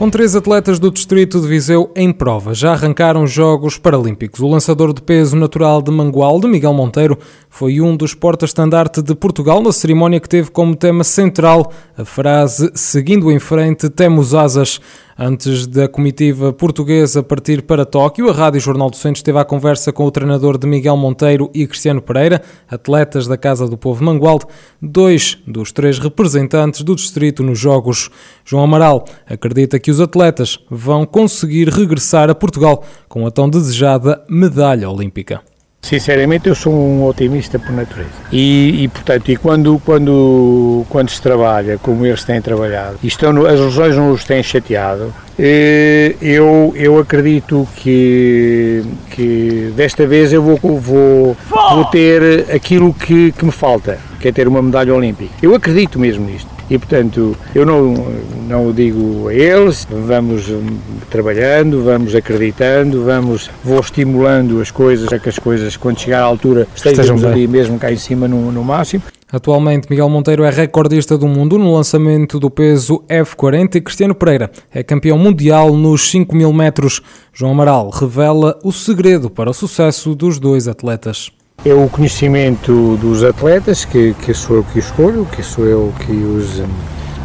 Com três atletas do Distrito de Viseu em prova, já arrancaram os Jogos Paralímpicos. O lançador de peso natural de Mangualde, Miguel Monteiro, foi um dos portas-estandarte de Portugal na cerimónia que teve como tema central a frase Seguindo em frente, temos asas. Antes da comitiva portuguesa partir para Tóquio, a Rádio Jornal do Centro esteve à conversa com o treinador de Miguel Monteiro e Cristiano Pereira, atletas da Casa do Povo Mangualde, dois dos três representantes do distrito nos Jogos. João Amaral acredita que os atletas vão conseguir regressar a Portugal com a tão desejada medalha olímpica. Sinceramente, eu sou um otimista por natureza. E, e, portanto, e quando, quando, quando se trabalha como eles têm trabalhado, e estão no, as lesões não os têm chateado, eh, eu, eu acredito que, que desta vez eu vou, vou, vou ter aquilo que, que me falta, que é ter uma medalha olímpica. Eu acredito mesmo nisto. E, portanto, eu não, não o digo a eles, vamos hum, trabalhando, vamos acreditando, vamos, vou estimulando as coisas, para que as coisas, quando chegar à altura, estejamos ali mesmo cá em cima no, no máximo. Atualmente, Miguel Monteiro é recordista do mundo no lançamento do peso F40 e Cristiano Pereira é campeão mundial nos 5 mil metros. João Amaral revela o segredo para o sucesso dos dois atletas. É o conhecimento dos atletas, que, que sou eu que escolho, que sou eu que os,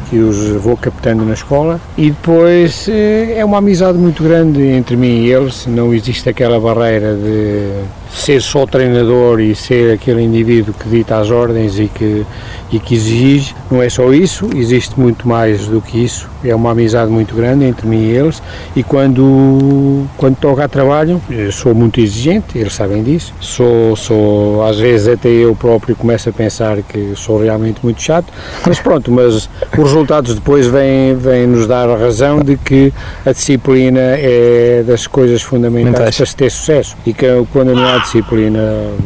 que os vou captando na escola, e depois eh, é uma amizade muito grande entre mim e eles, não existe aquela barreira de ser só treinador e ser aquele indivíduo que dita as ordens e que, e que exige, não é só isso, existe muito mais do que isso. É uma amizade muito grande entre mim e eles. E quando, quando toca a trabalho, sou muito exigente, eles sabem disso. Sou, sou, às vezes até eu próprio começo a pensar que sou realmente muito chato, mas pronto, mas os resultados depois vêm, vêm nos dar a razão de que a disciplina é das coisas fundamentais para se ter sucesso e que quando não há disciplina,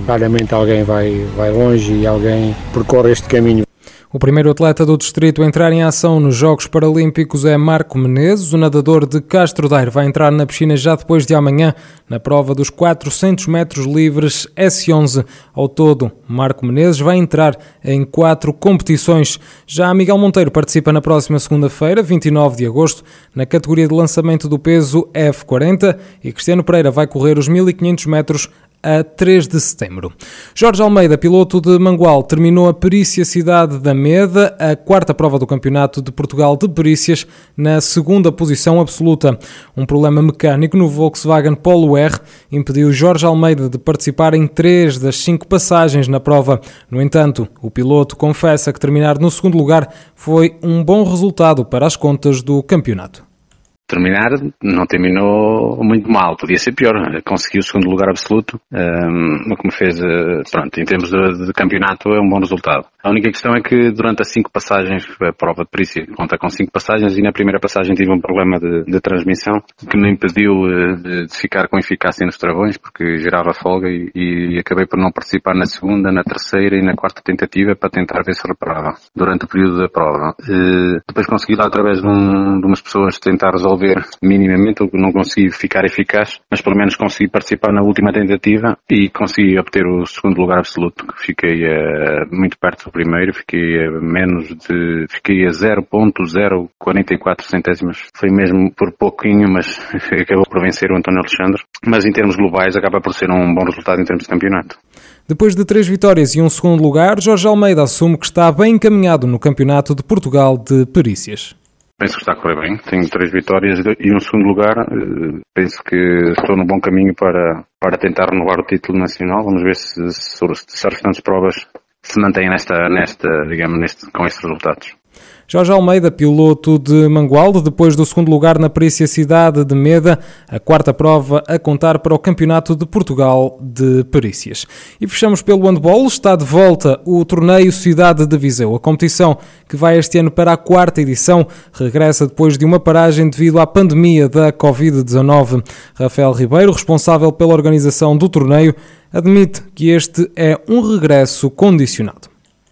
raramente alguém vai, vai longe e alguém percorre este caminho. O primeiro atleta do distrito a entrar em ação nos Jogos Paralímpicos é Marco Menezes. O nadador de Castro Daire vai entrar na piscina já depois de amanhã, na prova dos 400 metros livres S11. Ao todo, Marco Menezes vai entrar em quatro competições. Já Miguel Monteiro participa na próxima segunda-feira, 29 de agosto, na categoria de lançamento do peso F40 e Cristiano Pereira vai correr os 1500 metros a 3 de setembro. Jorge Almeida, piloto de Mangual, terminou a perícia Cidade da Meda, a quarta prova do Campeonato de Portugal de Perícias, na segunda posição absoluta. Um problema mecânico no Volkswagen Polo R impediu Jorge Almeida de participar em três das cinco passagens na prova. No entanto, o piloto confessa que terminar no segundo lugar foi um bom resultado para as contas do campeonato terminar, não terminou muito mal, podia ser pior. Conseguiu o segundo lugar absoluto, um, o que me fez, eh, pronto, em termos de, de, campeonato é um bom resultado. A única questão é que durante as cinco passagens, a prova de perícia conta com cinco passagens e na primeira passagem tive um problema de, de transmissão que me impediu eh, de, de, ficar com eficácia nos travões porque gerava folga e, e, acabei por não participar na segunda, na terceira e na quarta tentativa para tentar ver se reparava durante o período da prova. E, eh, depois consegui lá através de, um, de umas pessoas tentar resolver minimamente, não consegui ficar eficaz, mas pelo menos consegui participar na última tentativa e consegui obter o segundo lugar absoluto. Fiquei uh, muito perto do primeiro, fiquei a menos de, fiquei a 0.044 centésimas. Foi mesmo por pouquinho, mas acabou por vencer o António Alexandre. Mas em termos globais acaba por ser um bom resultado em termos de campeonato. Depois de três vitórias e um segundo lugar, Jorge Almeida assume que está bem encaminhado no Campeonato de Portugal de Perícias. Penso que está a correr bem. Tenho três vitórias e um segundo lugar. Eh, penso que estou no bom caminho para, para tentar renovar o título nacional. Vamos ver se, se, se as restantes provas se mantêm nesta, nesta, digamos, neste, com estes resultados. Jorge Almeida, piloto de Mangualde, depois do segundo lugar na perícia Cidade de Meda, a quarta prova a contar para o Campeonato de Portugal de Perícias. E fechamos pelo handball, está de volta o torneio Cidade de Viseu. A competição, que vai este ano para a quarta edição, regressa depois de uma paragem devido à pandemia da Covid-19. Rafael Ribeiro, responsável pela organização do torneio, admite que este é um regresso condicionado.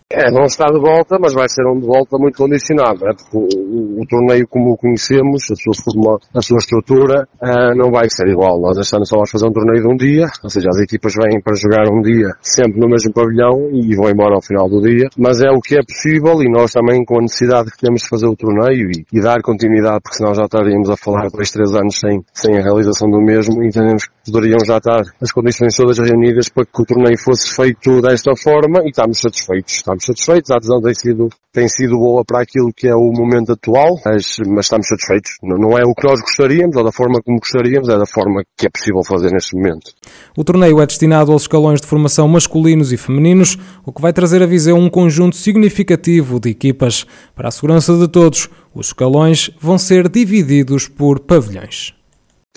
É, não está de volta, mas vai ser um de volta muito condicionado, é? porque o, o, o, torneio como o conhecemos, a sua forma, a sua estrutura, uh, não vai ser igual. Nós este ano só vamos fazer um torneio de um dia, ou seja, as equipas vêm para jogar um dia sempre no mesmo pavilhão e vão embora ao final do dia, mas é o que é possível e nós também com a necessidade que temos de fazer o torneio e, e dar continuidade, porque senão já estaríamos a falar dois, três anos sem, sem a realização do mesmo entendemos que poderiam já estar as condições todas reunidas para que o torneio fosse feito desta forma e estamos satisfeitos. Estamos satisfeitos, a adesão tem sido, tem sido boa para aquilo que é o momento atual, mas, mas estamos satisfeitos. Não, não é o que nós gostaríamos ou da forma como gostaríamos, é da forma que é possível fazer neste momento. O torneio é destinado aos escalões de formação masculinos e femininos, o que vai trazer a Viseu um conjunto significativo de equipas. Para a segurança de todos, os escalões vão ser divididos por pavilhões.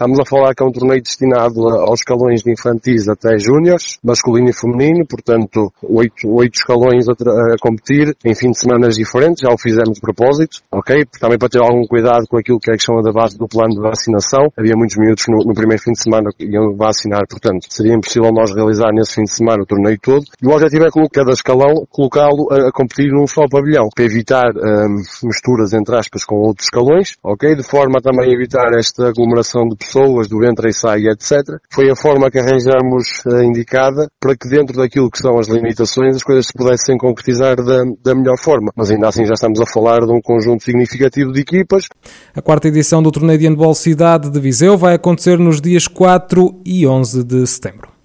Estamos a falar que é um torneio destinado aos escalões de infantis até júniores, masculino e feminino, portanto, oito, oito escalões a, a, competir em fim de semana diferentes, já o fizemos de propósito, ok? Também para ter algum cuidado com aquilo que é a questão da base do plano de vacinação. Havia muitos minutos no, no primeiro fim de semana que iam vacinar, portanto, seria impossível nós realizar nesse fim de semana o torneio todo. E o objetivo é colocar cada escalão, colocá-lo a, a, competir num só pavilhão, para evitar um, misturas, entre aspas, com outros escalões, ok? De forma também a evitar esta aglomeração de pessoas pessoas, do entra e sai, etc. Foi a forma que arranjamos a indicada para que dentro daquilo que são as limitações as coisas se pudessem concretizar da, da melhor forma. Mas ainda assim já estamos a falar de um conjunto significativo de equipas. A quarta edição do torneio de handball Cidade de Viseu vai acontecer nos dias 4 e 11 de setembro.